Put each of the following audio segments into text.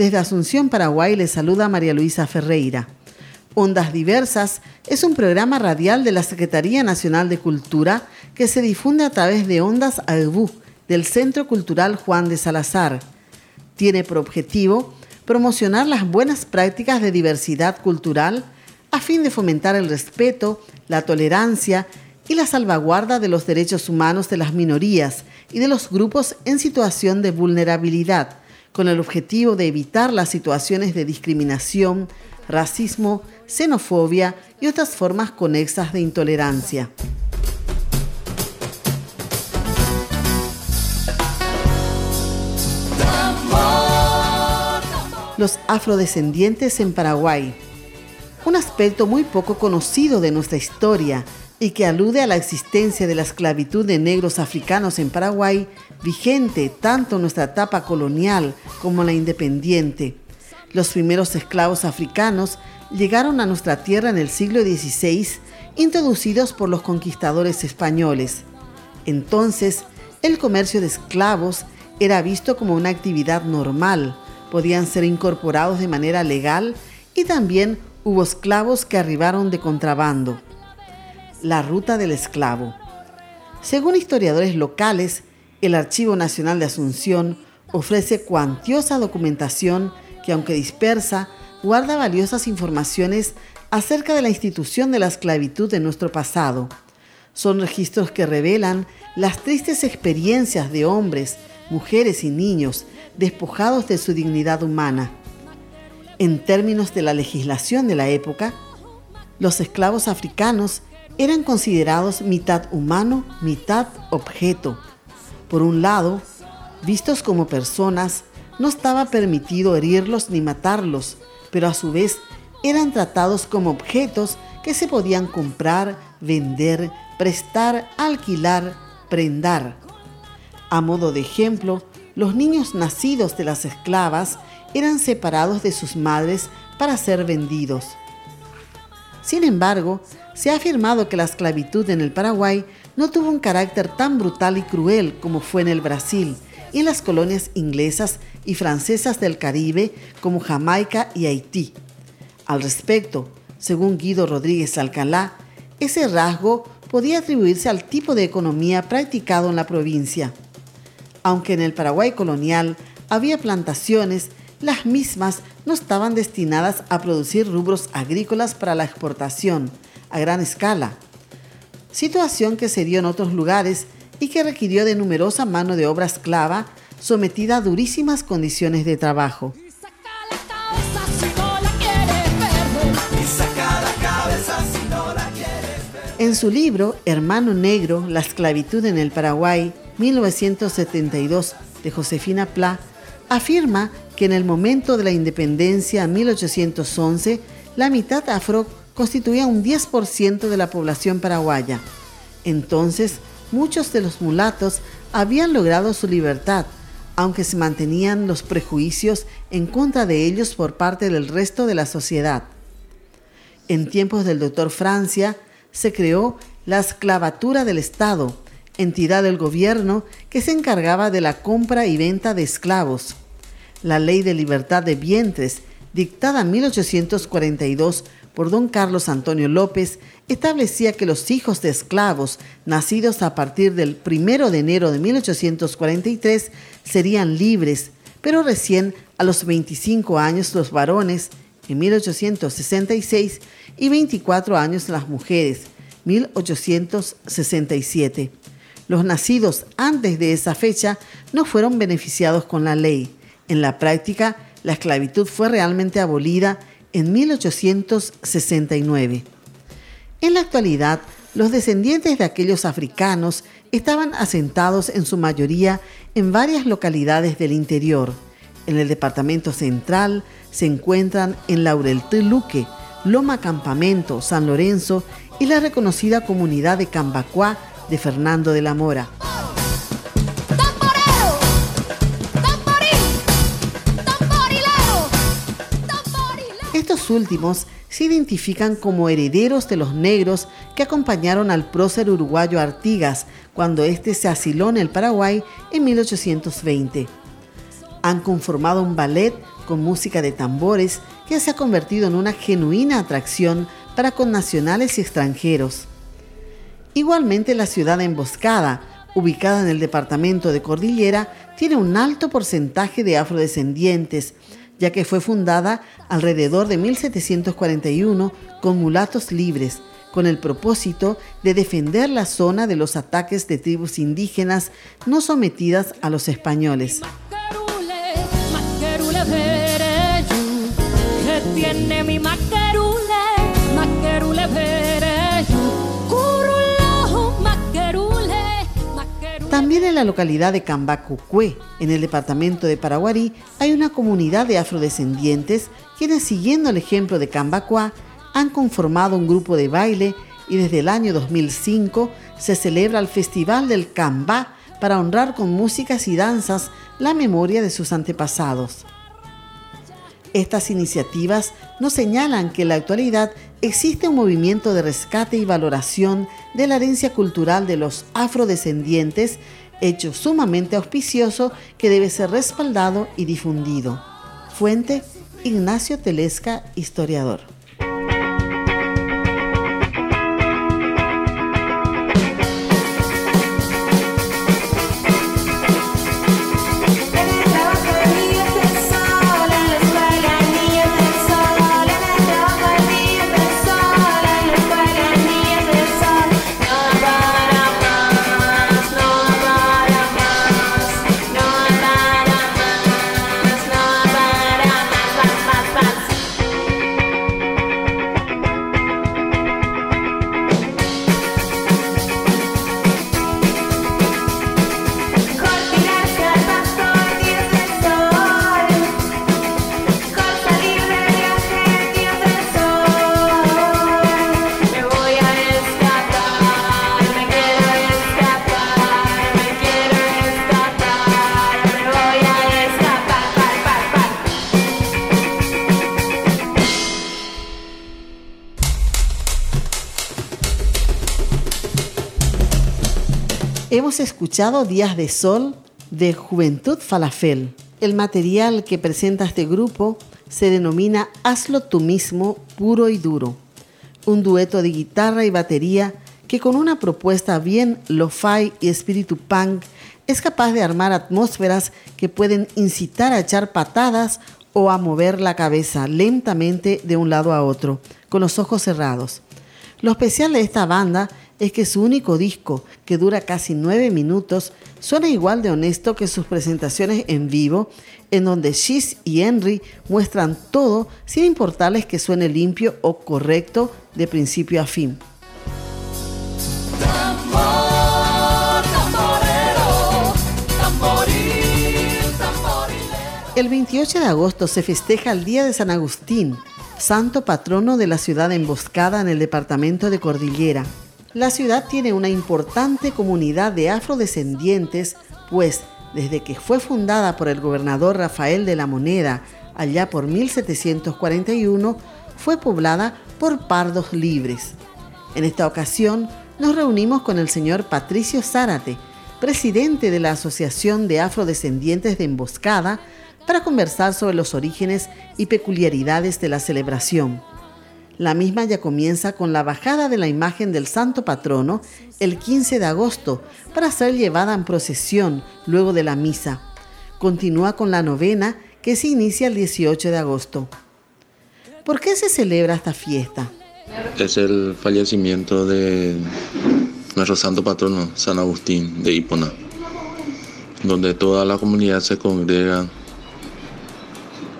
Desde Asunción, Paraguay, le saluda María Luisa Ferreira. Ondas Diversas es un programa radial de la Secretaría Nacional de Cultura que se difunde a través de Ondas AEBU del Centro Cultural Juan de Salazar. Tiene por objetivo promocionar las buenas prácticas de diversidad cultural a fin de fomentar el respeto, la tolerancia y la salvaguarda de los derechos humanos de las minorías y de los grupos en situación de vulnerabilidad, con el objetivo de evitar las situaciones de discriminación, racismo, xenofobia y otras formas conexas de intolerancia. Los afrodescendientes en Paraguay. Un aspecto muy poco conocido de nuestra historia y que alude a la existencia de la esclavitud de negros africanos en Paraguay, vigente tanto en nuestra etapa colonial como en la independiente. Los primeros esclavos africanos llegaron a nuestra tierra en el siglo XVI, introducidos por los conquistadores españoles. Entonces, el comercio de esclavos era visto como una actividad normal, podían ser incorporados de manera legal y también hubo esclavos que arribaron de contrabando. La ruta del esclavo. Según historiadores locales, el Archivo Nacional de Asunción ofrece cuantiosa documentación que, aunque dispersa, guarda valiosas informaciones acerca de la institución de la esclavitud en nuestro pasado. Son registros que revelan las tristes experiencias de hombres, mujeres y niños despojados de su dignidad humana. En términos de la legislación de la época, los esclavos africanos eran considerados mitad humano, mitad objeto. Por un lado, vistos como personas, no estaba permitido herirlos ni matarlos, pero a su vez eran tratados como objetos que se podían comprar, vender, prestar, alquilar, prendar. A modo de ejemplo, los niños nacidos de las esclavas eran separados de sus madres para ser vendidos. Sin embargo, se ha afirmado que la esclavitud en el Paraguay no tuvo un carácter tan brutal y cruel como fue en el Brasil y en las colonias inglesas y francesas del Caribe como Jamaica y Haití. Al respecto, según Guido Rodríguez Alcalá, ese rasgo podía atribuirse al tipo de economía practicado en la provincia. Aunque en el Paraguay colonial había plantaciones, las mismas no estaban destinadas a producir rubros agrícolas para la exportación, a gran escala, situación que se dio en otros lugares y que requirió de numerosa mano de obra esclava sometida a durísimas condiciones de trabajo. En su libro Hermano Negro, la esclavitud en el Paraguay, 1972, de Josefina Pla, afirma que en el momento de la independencia, 1811, la mitad afro constituía un 10% de la población paraguaya. Entonces, muchos de los mulatos habían logrado su libertad, aunque se mantenían los prejuicios en contra de ellos por parte del resto de la sociedad. En tiempos del doctor Francia, se creó la esclavatura del Estado, entidad del gobierno que se encargaba de la compra y venta de esclavos. La ley de libertad de vientres, dictada en 1842 por don Carlos Antonio López establecía que los hijos de esclavos nacidos a partir del 1 de enero de 1843 serían libres, pero recién a los 25 años los varones, en 1866, y 24 años las mujeres, 1867. Los nacidos antes de esa fecha no fueron beneficiados con la ley. En la práctica, la esclavitud fue realmente abolida en 1869. En la actualidad, los descendientes de aquellos africanos estaban asentados en su mayoría en varias localidades del interior. En el departamento central se encuentran en Luque, Loma Campamento, San Lorenzo y la reconocida comunidad de Cambacuá de Fernando de la Mora. Últimos se identifican como herederos de los negros que acompañaron al prócer uruguayo Artigas cuando éste se asiló en el Paraguay en 1820. Han conformado un ballet con música de tambores que se ha convertido en una genuina atracción para connacionales y extranjeros. Igualmente la ciudad emboscada, ubicada en el departamento de Cordillera, tiene un alto porcentaje de afrodescendientes, ya que fue fundada alrededor de 1741 con mulatos libres, con el propósito de defender la zona de los ataques de tribus indígenas no sometidas a los españoles. También en la localidad de Cambacucue, en el departamento de Paraguarí, hay una comunidad de afrodescendientes quienes, siguiendo el ejemplo de Cambacuá, han conformado un grupo de baile y desde el año 2005 se celebra el Festival del Cambá para honrar con músicas y danzas la memoria de sus antepasados. Estas iniciativas nos señalan que en la actualidad existe un movimiento de rescate y valoración de la herencia cultural de los afrodescendientes, hecho sumamente auspicioso que debe ser respaldado y difundido. Fuente Ignacio Telesca, historiador. Hemos escuchado Días de Sol de Juventud Falafel. El material que presenta este grupo se denomina Hazlo tú mismo, puro y duro. Un dueto de guitarra y batería que con una propuesta bien lo-fi y espíritu punk es capaz de armar atmósferas que pueden incitar a echar patadas o a mover la cabeza lentamente de un lado a otro, con los ojos cerrados. Lo especial de esta banda es que su único disco, que dura casi nueve minutos, suena igual de honesto que sus presentaciones en vivo, en donde Shiz y Henry muestran todo sin importarles que suene limpio o correcto de principio a fin. El 28 de agosto se festeja el Día de San Agustín, santo patrono de la ciudad emboscada en el departamento de Cordillera. La ciudad tiene una importante comunidad de afrodescendientes, pues desde que fue fundada por el gobernador Rafael de la Moneda allá por 1741, fue poblada por pardos libres. En esta ocasión nos reunimos con el señor Patricio Zárate, presidente de la Asociación de Afrodescendientes de Emboscada, para conversar sobre los orígenes y peculiaridades de la celebración. La misma ya comienza con la bajada de la imagen del santo patrono el 15 de agosto para ser llevada en procesión luego de la misa. Continúa con la novena que se inicia el 18 de agosto. ¿Por qué se celebra esta fiesta? Es el fallecimiento de nuestro santo patrono, San Agustín de Hipona, donde toda la comunidad se congrega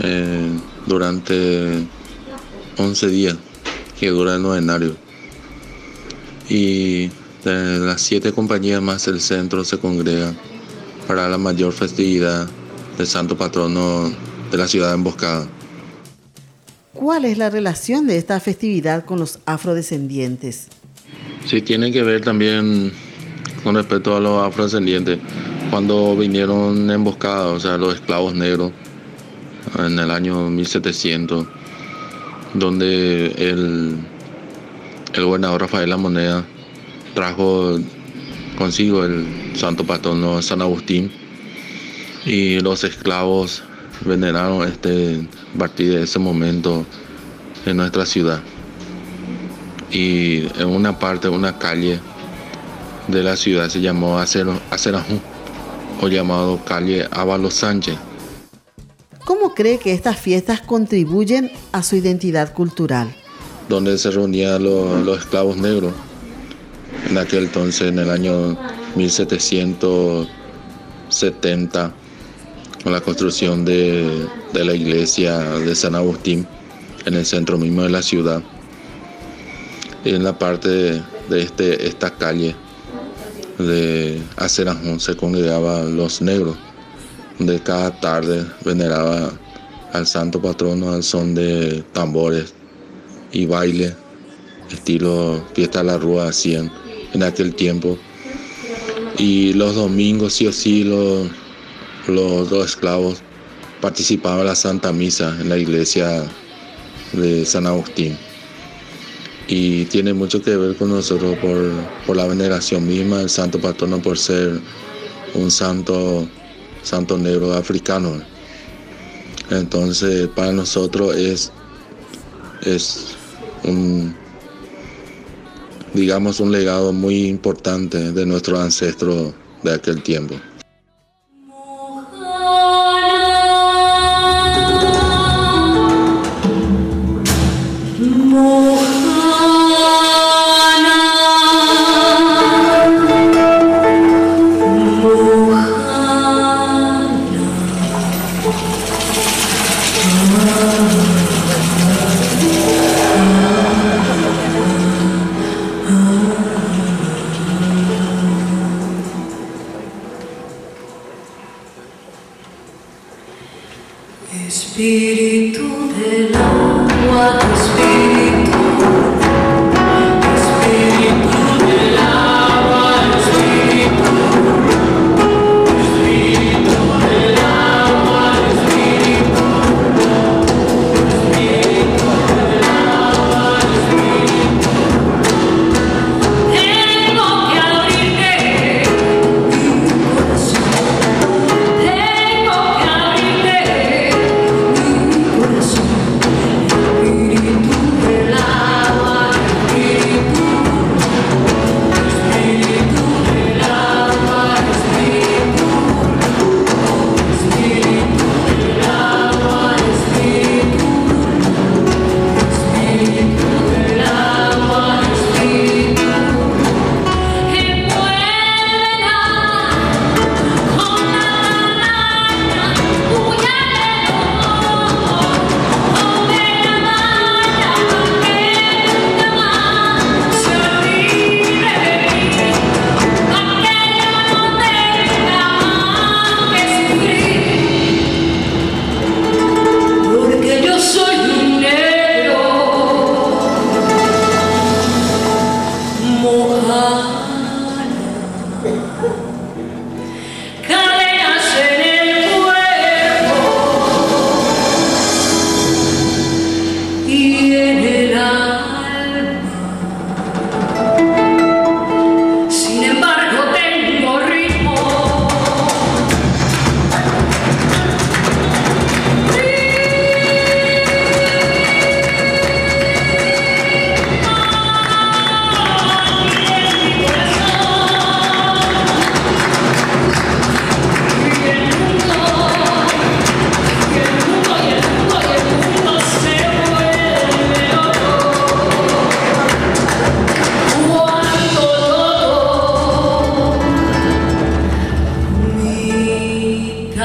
eh, durante 11 días que dura el novenario. Y de las siete compañías más el centro se congrega para la mayor festividad del santo patrono de la ciudad emboscada. ¿Cuál es la relación de esta festividad con los afrodescendientes? Sí, tiene que ver también con respecto a los afrodescendientes. Cuando vinieron emboscados, o sea, los esclavos negros, en el año 1700, donde el, el gobernador Rafael La Moneda trajo consigo el santo patrono San Agustín Y los esclavos veneraron este, a partir de ese momento en nuestra ciudad. Y en una parte, una calle de la ciudad se llamó Acerajú o llamado calle Ávalo Sánchez. ¿Cómo cree que estas fiestas contribuyen a su identidad cultural? Donde se reunían los, esclavos negros. En aquel entonces, en el año 1770, con la construcción de, la iglesia de San Agustín en el centro mismo de la ciudad. Y en la parte de, este, esta calle de Acerajón se congregaban los negros, donde cada tarde veneraba al santo patrono al son de tambores y baile, estilo fiesta de la rúa hacían en aquel tiempo. Y los domingos sí o sí los, los, los esclavos participaban en la Santa Misa en la iglesia de San Agustín y tiene mucho que ver con nosotros por, la veneración misma del santo patrono por ser un santo, santo negro africano. Entonces para nosotros es, es un, digamos, un legado muy importante de nuestros ancestros de aquel tiempo.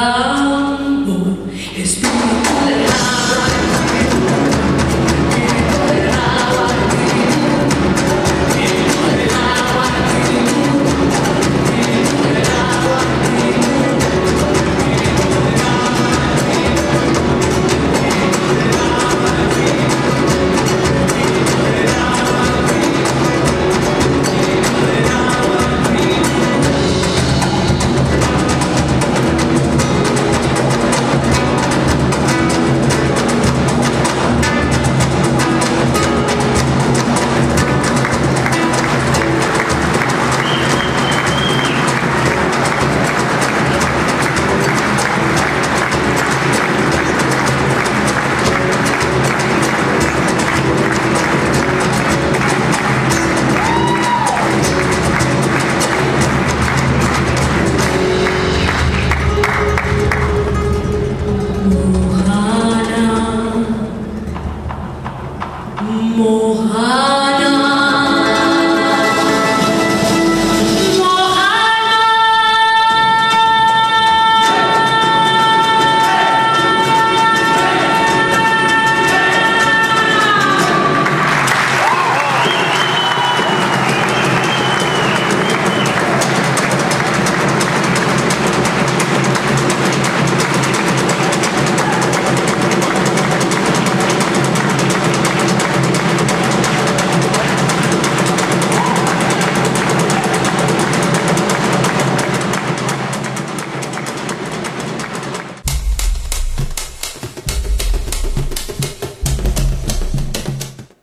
love.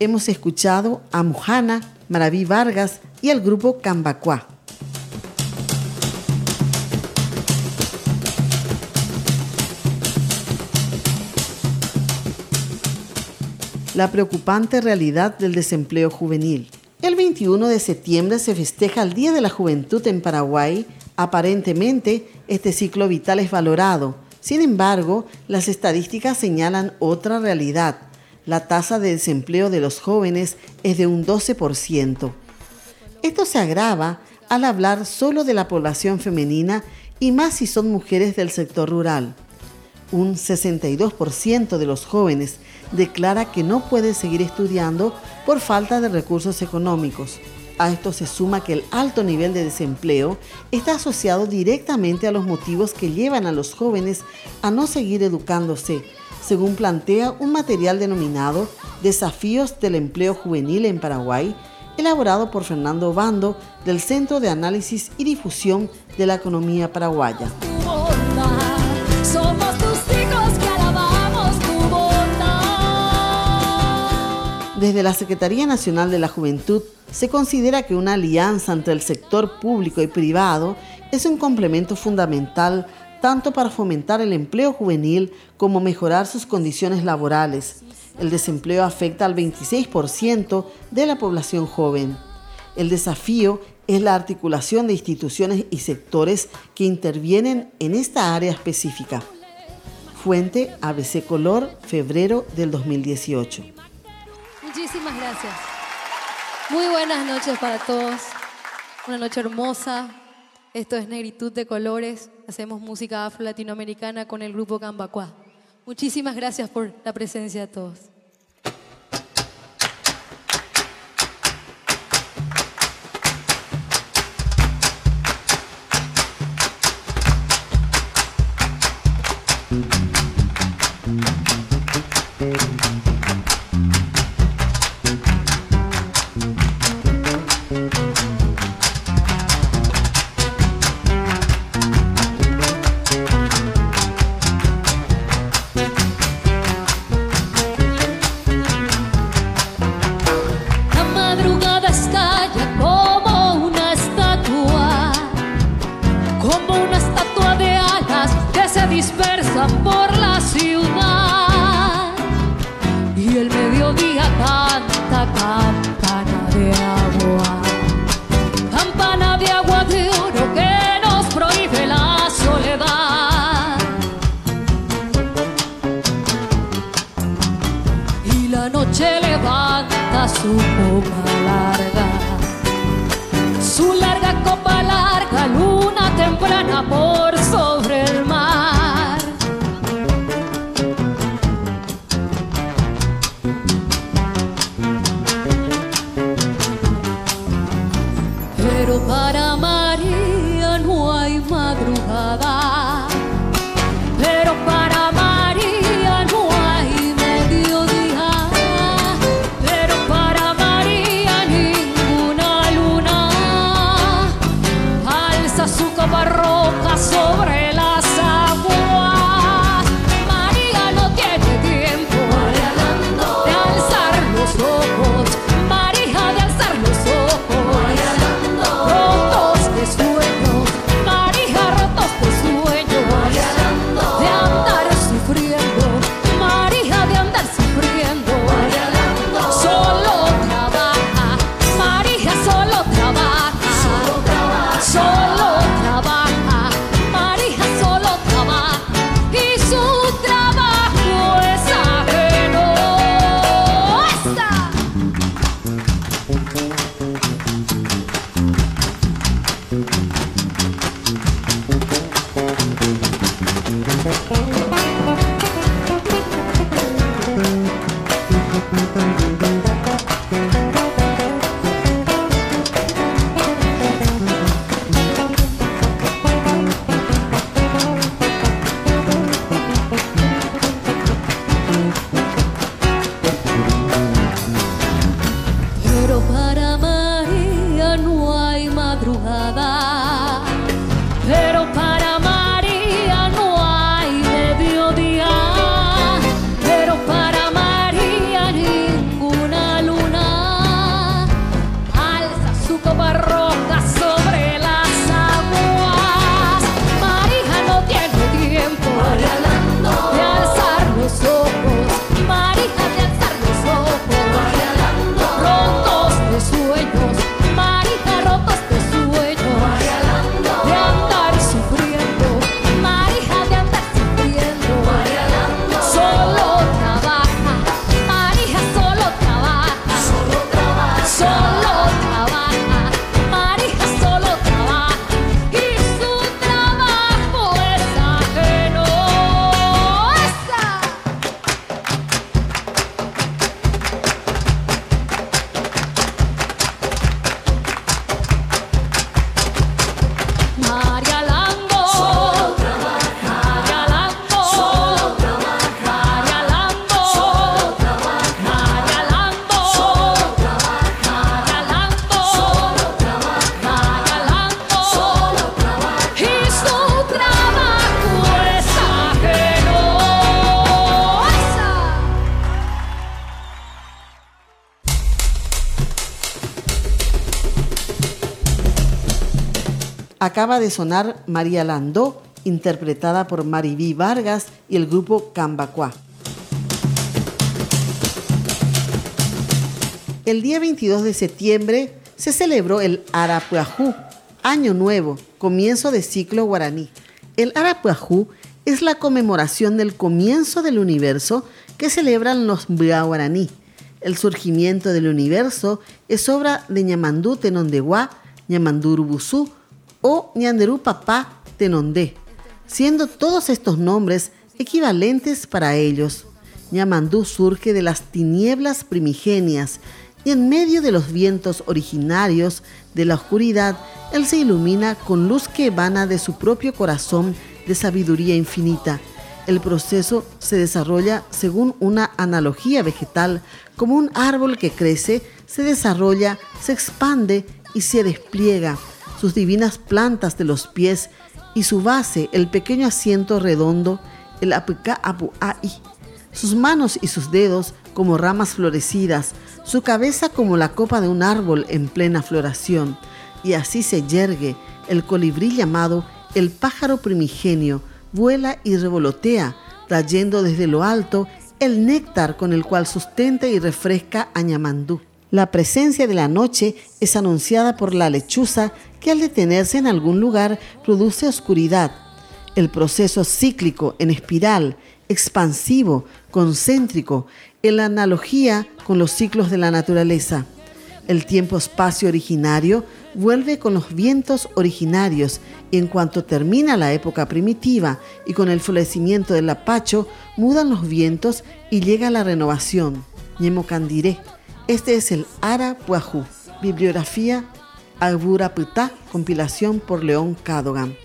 Hemos escuchado a Mujana, Maraví Vargas y el grupo Cambacuá. La preocupante realidad del desempleo juvenil. El 21 de septiembre se festeja el Día de la Juventud en Paraguay. Aparentemente, este ciclo vital es valorado. Sin embargo, las estadísticas señalan otra realidad la tasa de desempleo de los jóvenes es de un 12%. Esto se agrava al hablar solo de la población femenina y más si son mujeres del sector rural. Un 62% de los jóvenes declara que no puede seguir estudiando por falta de recursos económicos. A esto se suma que el alto nivel de desempleo está asociado directamente a los motivos que llevan a los jóvenes a no seguir educándose según plantea un material denominado Desafíos del Empleo Juvenil en Paraguay, elaborado por Fernando Bando del Centro de Análisis y Difusión de la Economía Paraguaya. Desde la Secretaría Nacional de la Juventud se considera que una alianza entre el sector público y privado es un complemento fundamental tanto para fomentar el empleo juvenil como mejorar sus condiciones laborales. El desempleo afecta al 26% de la población joven. El desafío es la articulación de instituciones y sectores que intervienen en esta área específica. Fuente ABC Color, febrero del 2018. Muchísimas gracias. Muy buenas noches para todos. Una noche hermosa, esto es Negritud de Colores. Hacemos música afro-latinoamericana con el grupo Cambacuá. Muchísimas gracias por la presencia de todos. noche levanta su copa larga, su larga copa larga, luna temprana por Acaba de sonar María Landó, interpretada por Mariví Vargas y el grupo Cambacuá. El día 22 de septiembre se celebró el Arapuajú, Año Nuevo, comienzo de ciclo guaraní. El Arapuajú es la conmemoración del comienzo del universo que celebran los guaraní. El surgimiento del universo es obra de Ñamandú Tenondeguá, Ñamandú Urubuzú o Ñanderú Papá Tenondé, siendo todos estos nombres equivalentes para ellos. Ñamandú surge de las tinieblas primigenias y en medio de los vientos originarios de la oscuridad, él se ilumina con luz que emana de su propio corazón de sabiduría infinita. El proceso se desarrolla según una analogía vegetal, como un árbol que crece, se desarrolla, se expande y se despliega. Sus divinas plantas de los pies y su base, el pequeño asiento redondo, el apuca apuai. Sus manos y sus dedos como ramas florecidas, su cabeza como la copa de un árbol en plena floración. Y así se yergue el colibrí llamado el pájaro primigenio, vuela y revolotea, trayendo desde lo alto el néctar con el cual sustenta y refresca a Ñamandú. La presencia de la noche es anunciada por la lechuza que al detenerse en algún lugar produce oscuridad. El proceso cíclico en espiral, expansivo, concéntrico, en la analogía con los ciclos de la naturaleza. El tiempo-espacio originario vuelve con los vientos originarios y en cuanto termina la época primitiva y con el florecimiento del apacho, mudan los vientos y llega la renovación. Ñemocandiré. Este es el Ara Puajú. Bibliografía Albura Putá, compilación por León Cadogan.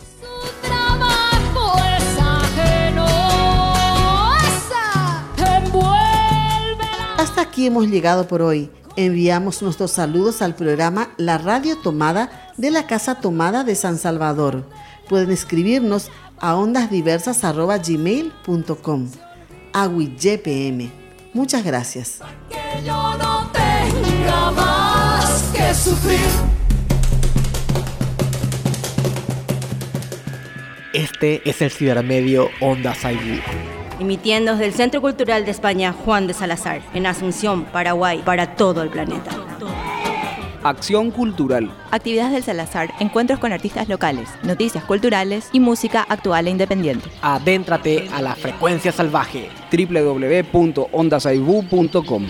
Hasta aquí hemos llegado por hoy. Enviamos nuestros saludos al programa La Radio Tomada de la Casa Tomada de San Salvador. Pueden escribirnos a ondasdiversas.gmail.com. AWIYPM. Muchas gracias. que yo no tenga más que sufrir. Este es el cibermedio Onda Saibú. emitiendo desde el Centro Cultural de España Juan de Salazar, en Asunción, Paraguay, para todo el planeta. Acción cultural. Actividades del Salazar, encuentros con artistas locales, noticias culturales y música actual e independiente. Adéntrate a la frecuencia salvaje. www.ondasaibú.com